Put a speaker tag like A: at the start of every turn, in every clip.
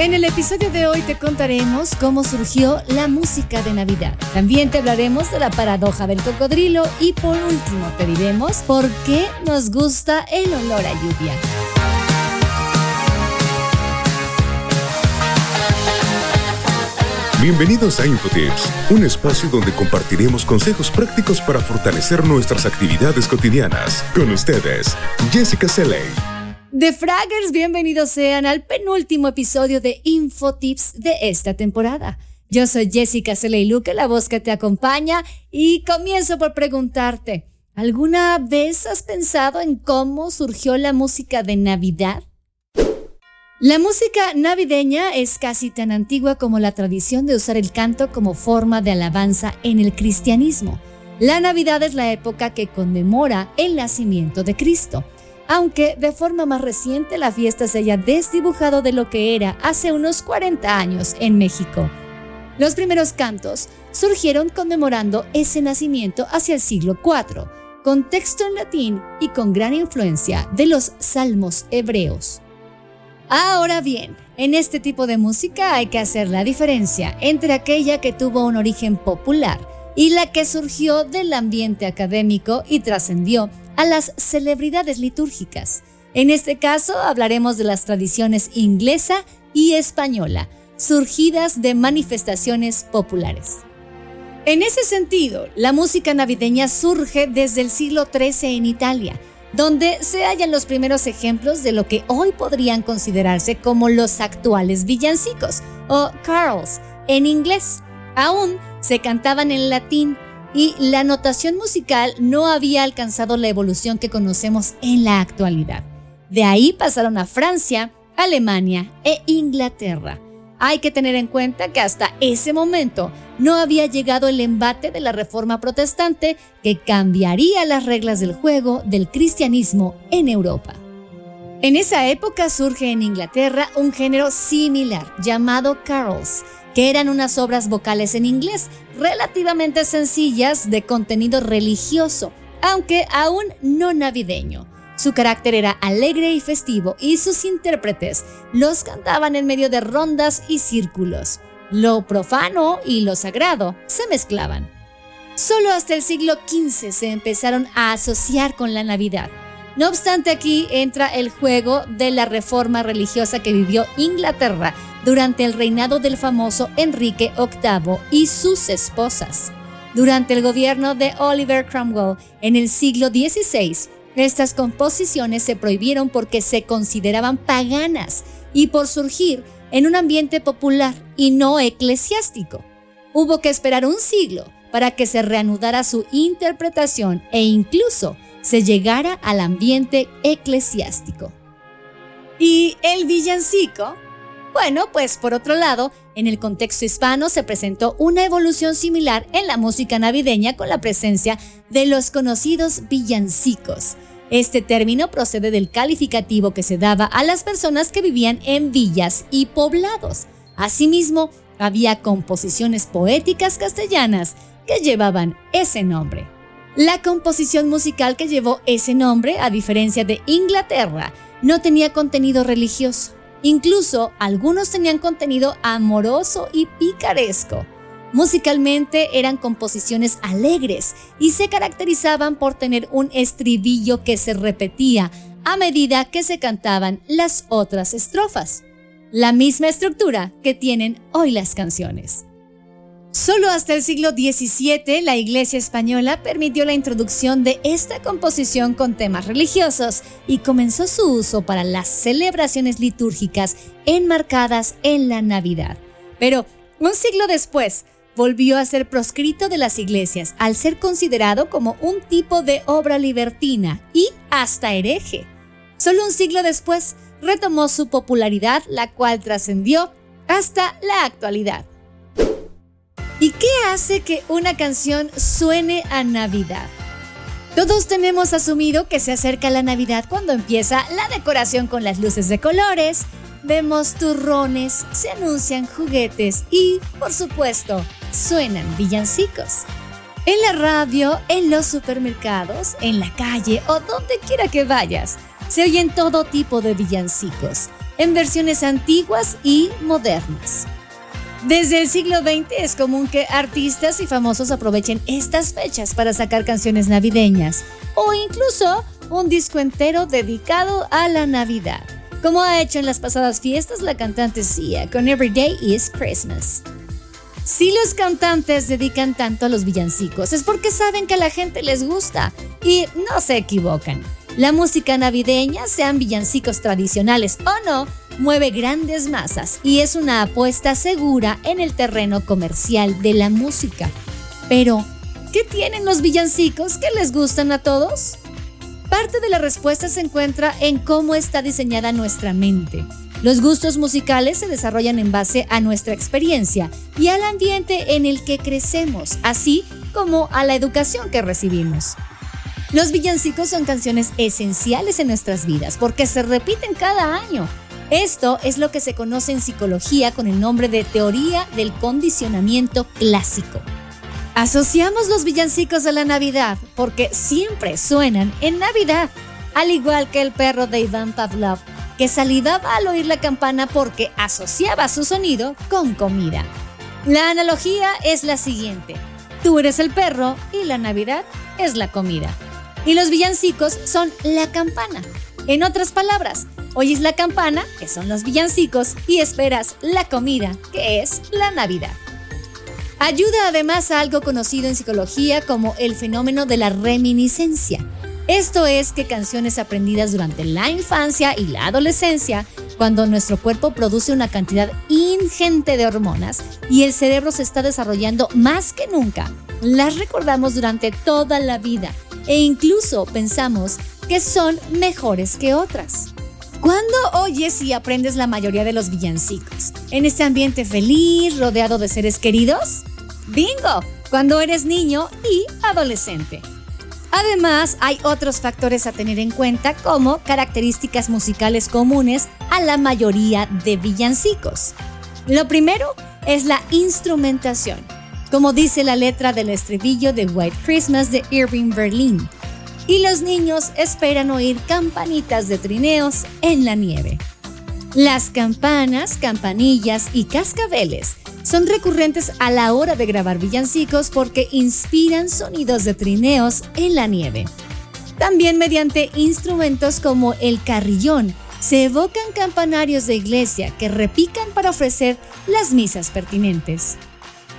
A: En el episodio de hoy te contaremos cómo surgió la música de Navidad. También te hablaremos de la paradoja del cocodrilo y por último te diremos por qué nos gusta el olor a lluvia.
B: Bienvenidos a Infotips, un espacio donde compartiremos consejos prácticos para fortalecer nuestras actividades cotidianas. Con ustedes, Jessica Seley.
A: De Fraggers, bienvenidos sean al penúltimo episodio de Infotips de esta temporada. Yo soy Jessica Luque, la voz que te acompaña, y comienzo por preguntarte, ¿alguna vez has pensado en cómo surgió la música de Navidad? La música navideña es casi tan antigua como la tradición de usar el canto como forma de alabanza en el cristianismo. La Navidad es la época que conmemora el nacimiento de Cristo aunque de forma más reciente la fiesta se haya desdibujado de lo que era hace unos 40 años en México. Los primeros cantos surgieron conmemorando ese nacimiento hacia el siglo IV, con texto en latín y con gran influencia de los salmos hebreos. Ahora bien, en este tipo de música hay que hacer la diferencia entre aquella que tuvo un origen popular y la que surgió del ambiente académico y trascendió a las celebridades litúrgicas. En este caso hablaremos de las tradiciones inglesa y española, surgidas de manifestaciones populares. En ese sentido, la música navideña surge desde el siglo XIII en Italia, donde se hallan los primeros ejemplos de lo que hoy podrían considerarse como los actuales villancicos o carols en inglés. Aún se cantaban en latín y la notación musical no había alcanzado la evolución que conocemos en la actualidad. De ahí pasaron a Francia, Alemania e Inglaterra. Hay que tener en cuenta que hasta ese momento no había llegado el embate de la reforma protestante que cambiaría las reglas del juego del cristianismo en Europa. En esa época surge en Inglaterra un género similar llamado carols, que eran unas obras vocales en inglés relativamente sencillas de contenido religioso, aunque aún no navideño. Su carácter era alegre y festivo y sus intérpretes los cantaban en medio de rondas y círculos. Lo profano y lo sagrado se mezclaban. Solo hasta el siglo XV se empezaron a asociar con la Navidad. No obstante, aquí entra el juego de la reforma religiosa que vivió Inglaterra durante el reinado del famoso Enrique VIII y sus esposas. Durante el gobierno de Oliver Cromwell en el siglo XVI, estas composiciones se prohibieron porque se consideraban paganas y por surgir en un ambiente popular y no eclesiástico. Hubo que esperar un siglo para que se reanudara su interpretación e incluso se llegara al ambiente eclesiástico. ¿Y el villancico? Bueno, pues por otro lado, en el contexto hispano se presentó una evolución similar en la música navideña con la presencia de los conocidos villancicos. Este término procede del calificativo que se daba a las personas que vivían en villas y poblados. Asimismo, había composiciones poéticas castellanas que llevaban ese nombre. La composición musical que llevó ese nombre, a diferencia de Inglaterra, no tenía contenido religioso. Incluso algunos tenían contenido amoroso y picaresco. Musicalmente eran composiciones alegres y se caracterizaban por tener un estribillo que se repetía a medida que se cantaban las otras estrofas. La misma estructura que tienen hoy las canciones. Solo hasta el siglo XVII la Iglesia española permitió la introducción de esta composición con temas religiosos y comenzó su uso para las celebraciones litúrgicas enmarcadas en la Navidad. Pero un siglo después, volvió a ser proscrito de las iglesias al ser considerado como un tipo de obra libertina y hasta hereje. Solo un siglo después retomó su popularidad, la cual trascendió hasta la actualidad. ¿Y qué hace que una canción suene a Navidad? Todos tenemos asumido que se acerca la Navidad cuando empieza la decoración con las luces de colores, vemos turrones, se anuncian juguetes y, por supuesto, suenan villancicos. En la radio, en los supermercados, en la calle o donde quiera que vayas, se oyen todo tipo de villancicos. en versiones antiguas y modernas. Desde el siglo XX es común que artistas y famosos aprovechen estas fechas para sacar canciones navideñas o incluso un disco entero dedicado a la Navidad, como ha hecho en las pasadas fiestas la cantante Sia con Every Day is Christmas. Si los cantantes dedican tanto a los villancicos es porque saben que a la gente les gusta y no se equivocan. La música navideña, sean villancicos tradicionales o no, mueve grandes masas y es una apuesta segura en el terreno comercial de la música. Pero, ¿qué tienen los villancicos que les gustan a todos? Parte de la respuesta se encuentra en cómo está diseñada nuestra mente. Los gustos musicales se desarrollan en base a nuestra experiencia y al ambiente en el que crecemos, así como a la educación que recibimos. Los villancicos son canciones esenciales en nuestras vidas porque se repiten cada año. Esto es lo que se conoce en psicología con el nombre de teoría del condicionamiento clásico. Asociamos los villancicos a la Navidad porque siempre suenan en Navidad, al igual que el perro de Iván Pavlov, que salivaba al oír la campana porque asociaba su sonido con comida. La analogía es la siguiente. Tú eres el perro y la Navidad es la comida. Y los villancicos son la campana. En otras palabras, oyes la campana, que son los villancicos, y esperas la comida, que es la Navidad. Ayuda además a algo conocido en psicología como el fenómeno de la reminiscencia. Esto es que canciones aprendidas durante la infancia y la adolescencia, cuando nuestro cuerpo produce una cantidad ingente de hormonas y el cerebro se está desarrollando más que nunca, las recordamos durante toda la vida e incluso pensamos que son mejores que otras. ¿Cuándo oyes y aprendes la mayoría de los villancicos? ¿En este ambiente feliz, rodeado de seres queridos? ¡Bingo! Cuando eres niño y adolescente. Además, hay otros factores a tener en cuenta como características musicales comunes a la mayoría de villancicos. Lo primero es la instrumentación, como dice la letra del estribillo de White Christmas de Irving Berlin. Y los niños esperan oír campanitas de trineos en la nieve. Las campanas, campanillas y cascabeles son recurrentes a la hora de grabar villancicos porque inspiran sonidos de trineos en la nieve. También mediante instrumentos como el carrillón se evocan campanarios de iglesia que repican para ofrecer las misas pertinentes.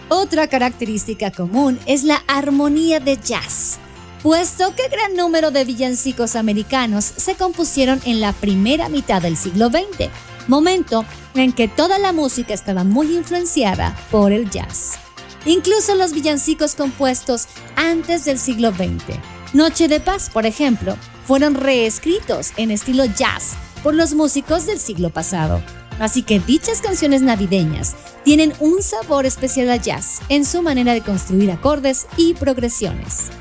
A: Otra característica común es la armonía de jazz, puesto que gran número de villancicos americanos se compusieron en la primera mitad del siglo XX, momento en que toda la música estaba muy influenciada por el jazz. Incluso los villancicos compuestos antes del siglo XX, Noche de Paz, por ejemplo, fueron reescritos en estilo jazz por los músicos del siglo pasado. Así que dichas canciones navideñas tienen un sabor especial a jazz en su manera de construir acordes y progresiones.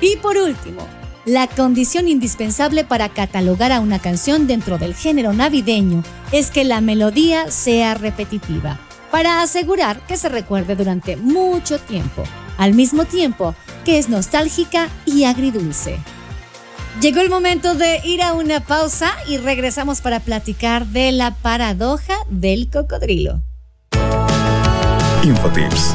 A: Y por último, la condición indispensable para catalogar a una canción dentro del género navideño es que la melodía sea repetitiva, para asegurar que se recuerde durante mucho tiempo, al mismo tiempo que es nostálgica y agridulce. Llegó el momento de ir a una pausa y regresamos para platicar de la paradoja del cocodrilo.
B: Infotips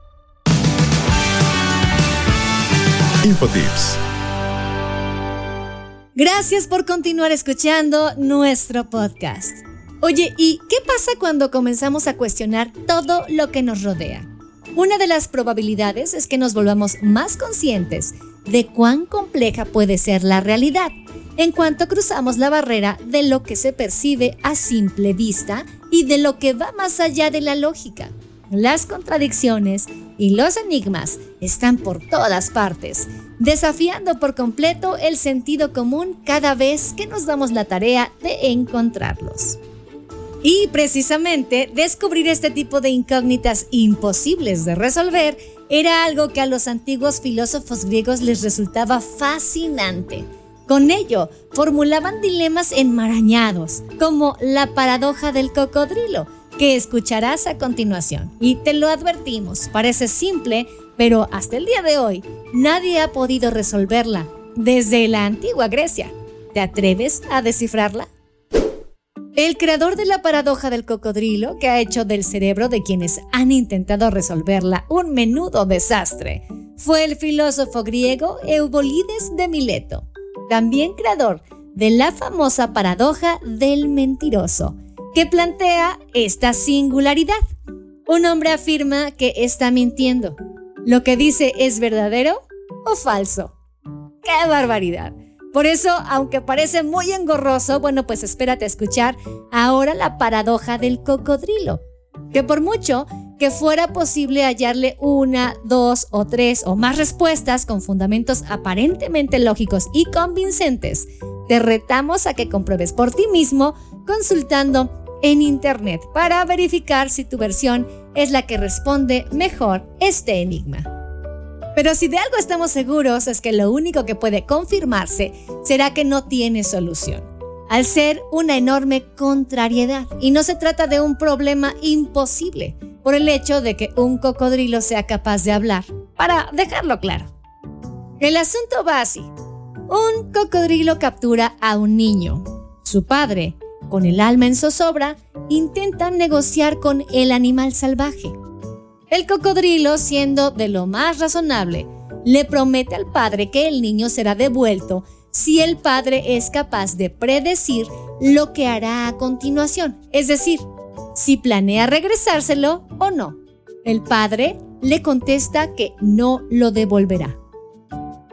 B: Infotips.
A: Gracias por continuar escuchando nuestro podcast. Oye, ¿y qué pasa cuando comenzamos a cuestionar todo lo que nos rodea? Una de las probabilidades es que nos volvamos más conscientes de cuán compleja puede ser la realidad en cuanto cruzamos la barrera de lo que se percibe a simple vista y de lo que va más allá de la lógica. Las contradicciones y los enigmas están por todas partes, desafiando por completo el sentido común cada vez que nos damos la tarea de encontrarlos. Y precisamente descubrir este tipo de incógnitas imposibles de resolver era algo que a los antiguos filósofos griegos les resultaba fascinante. Con ello, formulaban dilemas enmarañados, como la paradoja del cocodrilo, que escucharás a continuación. Y te lo advertimos, parece simple, pero hasta el día de hoy nadie ha podido resolverla desde la antigua Grecia. ¿Te atreves a descifrarla? El creador de la paradoja del cocodrilo, que ha hecho del cerebro de quienes han intentado resolverla un menudo desastre, fue el filósofo griego Eubolides de Mileto, también creador de la famosa paradoja del mentiroso, que plantea esta singularidad. Un hombre afirma que está mintiendo. ¿Lo que dice es verdadero o falso? ¡Qué barbaridad! Por eso, aunque parece muy engorroso, bueno, pues espérate a escuchar ahora la paradoja del cocodrilo. Que por mucho que fuera posible hallarle una, dos o tres o más respuestas con fundamentos aparentemente lógicos y convincentes, te retamos a que compruebes por ti mismo consultando en Internet para verificar si tu versión es la que responde mejor este enigma. Pero si de algo estamos seguros es que lo único que puede confirmarse será que no tiene solución, al ser una enorme contrariedad. Y no se trata de un problema imposible por el hecho de que un cocodrilo sea capaz de hablar, para dejarlo claro. El asunto va así. Un cocodrilo captura a un niño. Su padre con el alma en zozobra, intentan negociar con el animal salvaje. El cocodrilo, siendo de lo más razonable, le promete al padre que el niño será devuelto si el padre es capaz de predecir lo que hará a continuación, es decir, si planea regresárselo o no. El padre le contesta que no lo devolverá.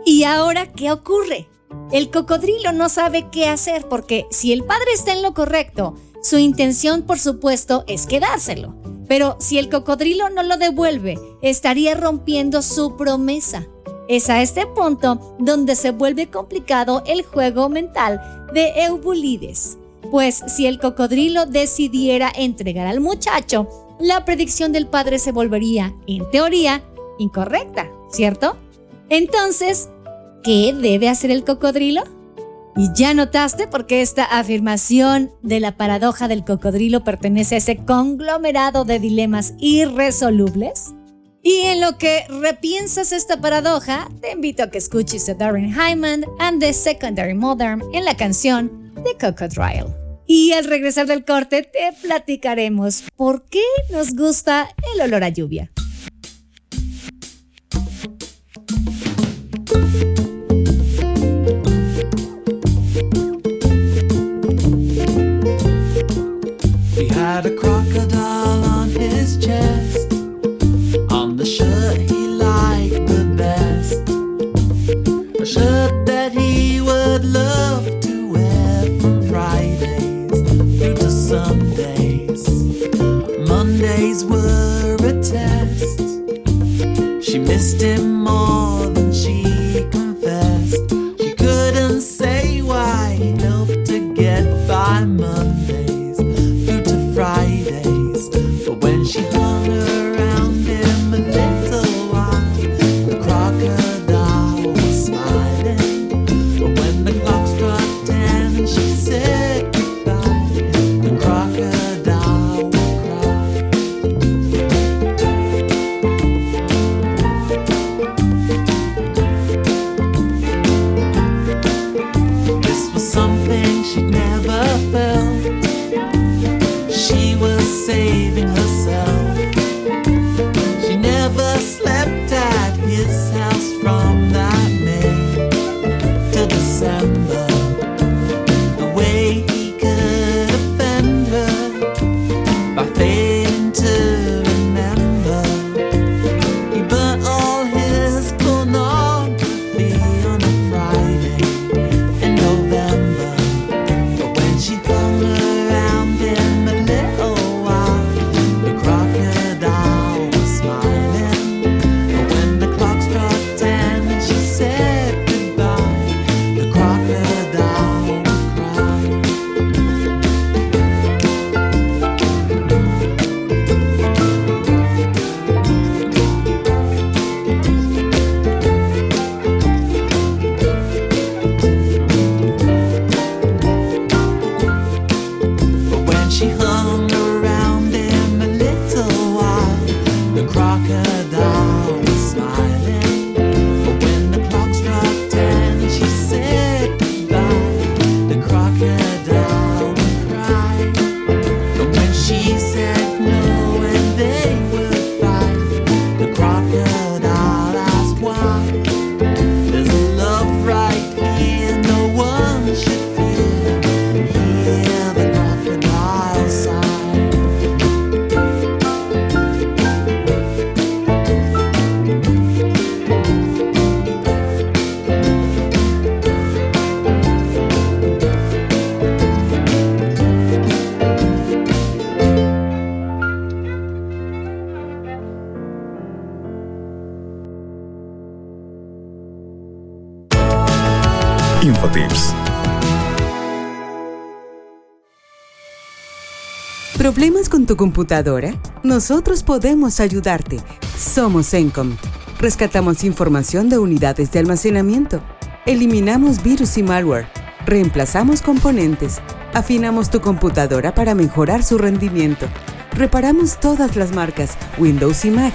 A: ¿Y ahora qué ocurre? El cocodrilo no sabe qué hacer porque si el padre está en lo correcto, su intención por supuesto es quedárselo. Pero si el cocodrilo no lo devuelve, estaría rompiendo su promesa. Es a este punto donde se vuelve complicado el juego mental de Eubulides. Pues si el cocodrilo decidiera entregar al muchacho, la predicción del padre se volvería, en teoría, incorrecta, ¿cierto? Entonces, ¿Qué debe hacer el cocodrilo?
C: ¿Y ya notaste por qué esta afirmación de la paradoja del cocodrilo pertenece a ese conglomerado de dilemas irresolubles? Y en lo que repiensas esta paradoja, te invito a que escuches a Darren Hyman and the Secondary Modern en la canción The Cocodrile. Y al regresar del corte te platicaremos por qué nos gusta el olor a lluvia. had a crocodile on his chest. On the shirt, saving her.
D: ¿Problemas con tu computadora? Nosotros podemos ayudarte. Somos Encom. Rescatamos información de unidades de almacenamiento. Eliminamos virus y malware. Reemplazamos componentes. Afinamos tu computadora para mejorar su rendimiento. Reparamos todas las marcas Windows y Mac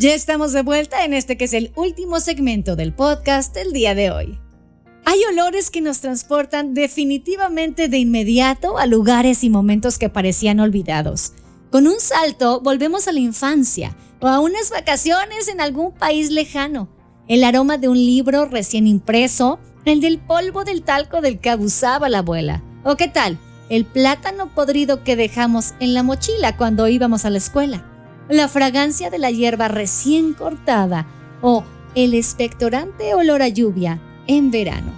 A: Ya estamos de vuelta en este que es el último segmento del podcast del día de hoy. Hay olores que nos transportan definitivamente de inmediato a lugares y momentos que parecían olvidados. Con un salto volvemos a la infancia o a unas vacaciones en algún país lejano. El aroma de un libro recién impreso, el del polvo del talco del que abusaba la abuela. ¿O qué tal? El plátano podrido que dejamos en la mochila cuando íbamos a la escuela la fragancia de la hierba recién cortada o el expectorante olor a lluvia en verano.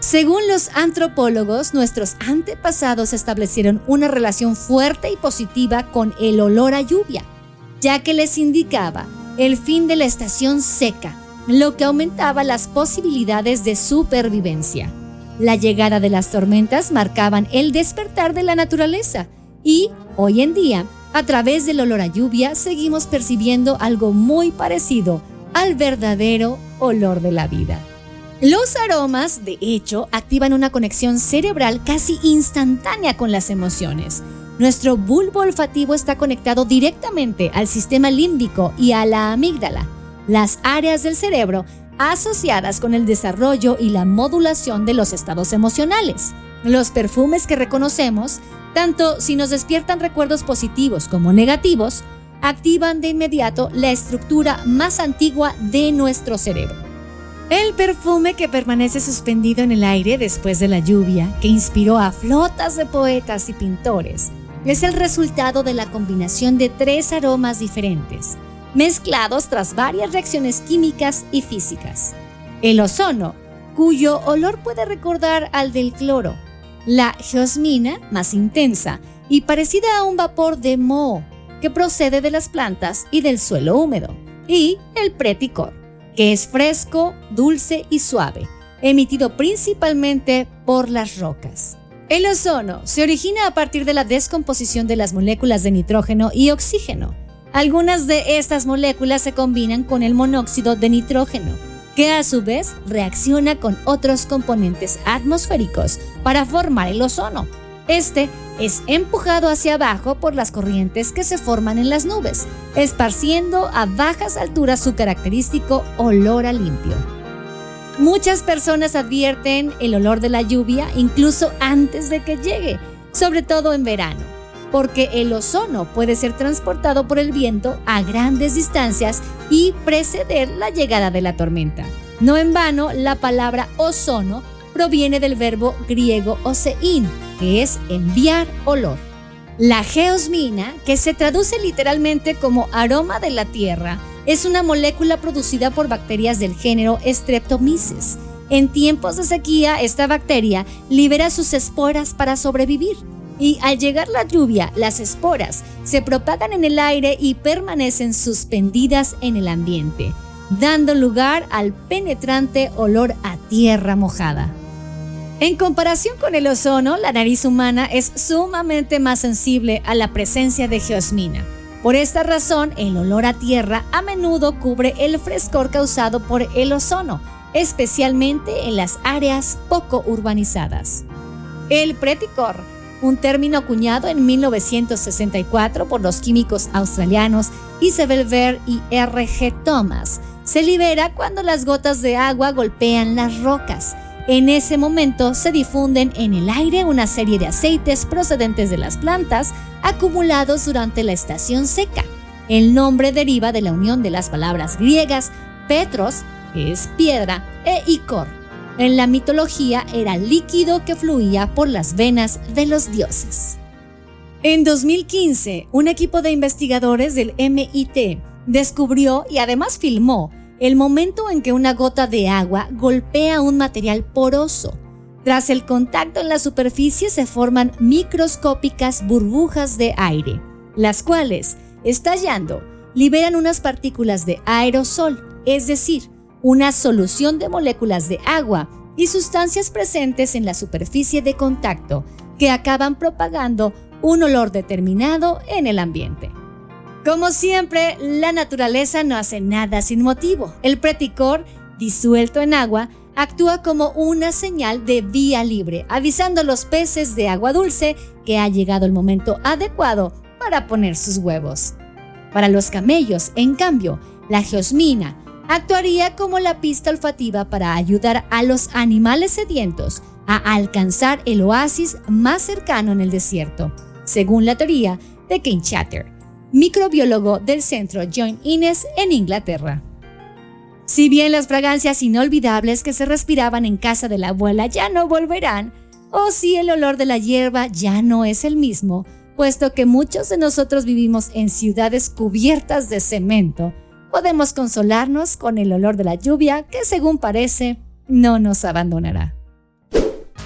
A: Según los antropólogos, nuestros antepasados establecieron una relación fuerte y positiva con el olor a lluvia, ya que les indicaba el fin de la estación seca, lo que aumentaba las posibilidades de supervivencia. La llegada de las tormentas marcaban el despertar de la naturaleza y, hoy en día, a través del olor a lluvia seguimos percibiendo algo muy parecido al verdadero olor de la vida. Los aromas, de hecho, activan una conexión cerebral casi instantánea con las emociones. Nuestro bulbo olfativo está conectado directamente al sistema límbico y a la amígdala, las áreas del cerebro asociadas con el desarrollo y la modulación de los estados emocionales. Los perfumes que reconocemos tanto si nos despiertan recuerdos positivos como negativos, activan de inmediato la estructura más antigua de nuestro cerebro. El perfume que permanece suspendido en el aire después de la lluvia, que inspiró a flotas de poetas y pintores, es el resultado de la combinación de tres aromas diferentes, mezclados tras varias reacciones químicas y físicas. El ozono, cuyo olor puede recordar al del cloro, la geosmina, más intensa y parecida a un vapor de moho, que procede de las plantas y del suelo húmedo, y el preticor, que es fresco, dulce y suave, emitido principalmente por las rocas. El ozono se origina a partir de la descomposición de las moléculas de nitrógeno y oxígeno. Algunas de estas moléculas se combinan con el monóxido de nitrógeno, que a su vez reacciona con otros componentes atmosféricos para formar el ozono. Este es empujado hacia abajo por las corrientes que se forman en las nubes, esparciendo a bajas alturas su característico olor a limpio. Muchas personas advierten el olor de la lluvia incluso antes de que llegue, sobre todo en verano, porque el ozono puede ser transportado por el viento a grandes distancias y preceder la llegada de la tormenta. No en vano, la palabra ozono proviene del verbo griego osein, que es enviar olor. La geosmina, que se traduce literalmente como aroma de la tierra, es una molécula producida por bacterias del género Streptomyces En tiempos de sequía, esta bacteria libera sus esporas para sobrevivir. Y al llegar la lluvia, las esporas se propagan en el aire y permanecen suspendidas en el ambiente, dando lugar al penetrante olor a tierra mojada. En comparación con el ozono, la nariz humana es sumamente más sensible a la presencia de geosmina. Por esta razón, el olor a tierra a menudo cubre el frescor causado por el ozono, especialmente en las áreas poco urbanizadas. El preticor, un término acuñado en 1964 por los químicos australianos Isabel Ver y R. G. Thomas, se libera cuando las gotas de agua golpean las rocas en ese momento se difunden en el aire una serie de aceites procedentes de las plantas acumulados durante la estación seca. El nombre deriva de la unión de las palabras griegas petros, que es piedra, e icor. En la mitología era líquido que fluía por las venas de los dioses. En 2015, un equipo de investigadores del MIT descubrió y además filmó el momento en que una gota de agua golpea un material poroso. Tras el contacto en la superficie se forman microscópicas burbujas de aire, las cuales, estallando, liberan unas partículas de aerosol, es decir, una solución de moléculas de agua y sustancias presentes en la superficie de contacto que acaban propagando un olor determinado en el ambiente. Como siempre, la naturaleza no hace nada sin motivo. El preticor, disuelto en agua, actúa como una señal de vía libre, avisando a los peces de agua dulce que ha llegado el momento adecuado para poner sus huevos. Para los camellos, en cambio, la geosmina actuaría como la pista olfativa para ayudar a los animales sedientos a alcanzar el oasis más cercano en el desierto, según la teoría de King Chatter microbiólogo del Centro John Innes en Inglaterra. Si bien las fragancias inolvidables que se respiraban en casa de la abuela ya no volverán, o si el olor de la hierba ya no es el mismo, puesto que muchos de nosotros vivimos en ciudades cubiertas de cemento, podemos consolarnos con el olor de la lluvia que según parece no nos abandonará.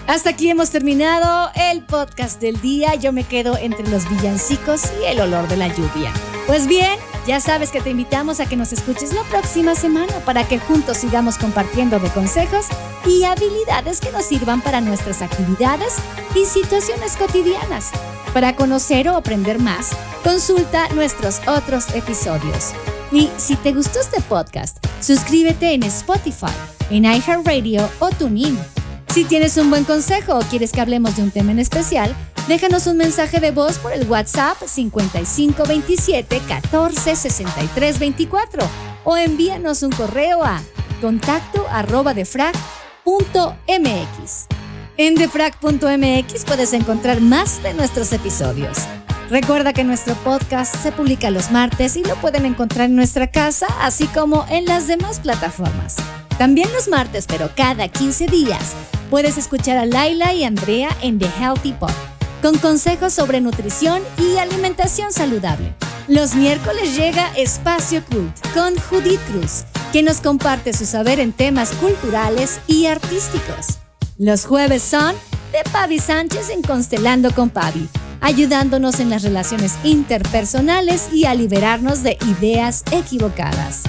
A: Hasta aquí hemos terminado el podcast del día. Yo me quedo entre los villancicos y el olor de la lluvia. Pues bien, ya sabes que te invitamos a que nos escuches la próxima semana para que juntos sigamos compartiendo de consejos y habilidades que nos sirvan para nuestras actividades y situaciones cotidianas. Para conocer o aprender más, consulta nuestros otros episodios. Y si te gustó este podcast, suscríbete en Spotify, en iHeartRadio o TuneIn si tienes un buen consejo o quieres que hablemos de un tema en especial, déjanos un mensaje de voz por el WhatsApp 5527 14 63 24 o envíanos un correo a contacto arroba defrag.mx. En defrag.mx puedes encontrar más de nuestros episodios. Recuerda que nuestro podcast se publica los martes y lo pueden encontrar en nuestra casa, así como en las demás plataformas. También los martes, pero cada 15 días Puedes escuchar a Laila y Andrea en The Healthy Pop, con consejos sobre nutrición y alimentación saludable. Los miércoles llega Espacio Cult con Judith Cruz, que nos comparte su saber en temas culturales y artísticos. Los jueves son de Pavi Sánchez en Constelando con Pavi, ayudándonos en las relaciones interpersonales y a liberarnos de ideas equivocadas.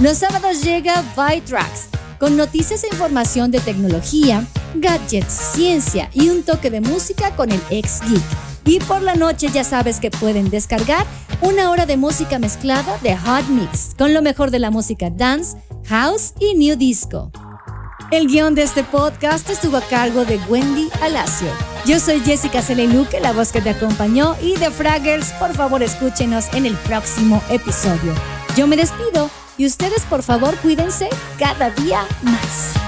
A: Los sábados llega Tracks con noticias e información de tecnología, gadgets, ciencia y un toque de música con el ex geek. Y por la noche ya sabes que pueden descargar una hora de música mezclada de Hot Mix, con lo mejor de la música dance, house y new disco. El guion de este podcast estuvo a cargo de Wendy Alacio. Yo soy Jessica Celeluque, la voz que te acompañó, y de Fraggers, por favor escúchenos en el próximo episodio. Yo me despido y ustedes por favor cuídense cada día más.